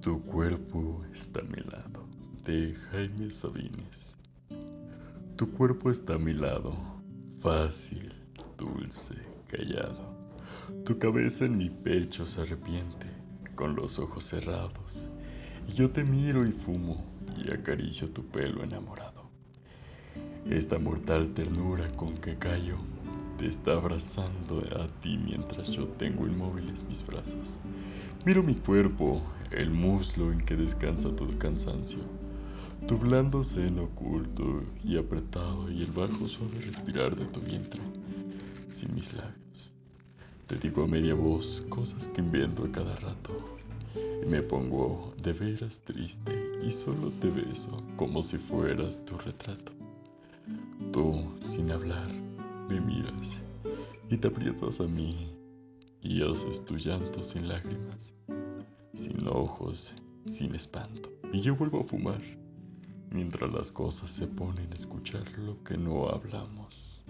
Tu cuerpo está a mi lado, de Jaime Sabines. Tu cuerpo está a mi lado, fácil, dulce, callado. Tu cabeza en mi pecho se arrepiente, con los ojos cerrados. Y yo te miro y fumo, y acaricio tu pelo enamorado. Esta mortal ternura con que callo te está abrazando a ti mientras yo tengo inmóviles mis brazos. Miro mi cuerpo, el muslo en que descansa tu cansancio, tu blando seno oculto y apretado y el bajo suave respirar de tu vientre, sin mis labios. Te digo a media voz cosas que invento a cada rato y me pongo de veras triste y solo te beso como si fueras tu retrato. Tú, sin hablar, me miras y te aprietas a mí y haces tu llanto sin lágrimas, sin ojos, sin espanto. Y yo vuelvo a fumar mientras las cosas se ponen a escuchar lo que no hablamos.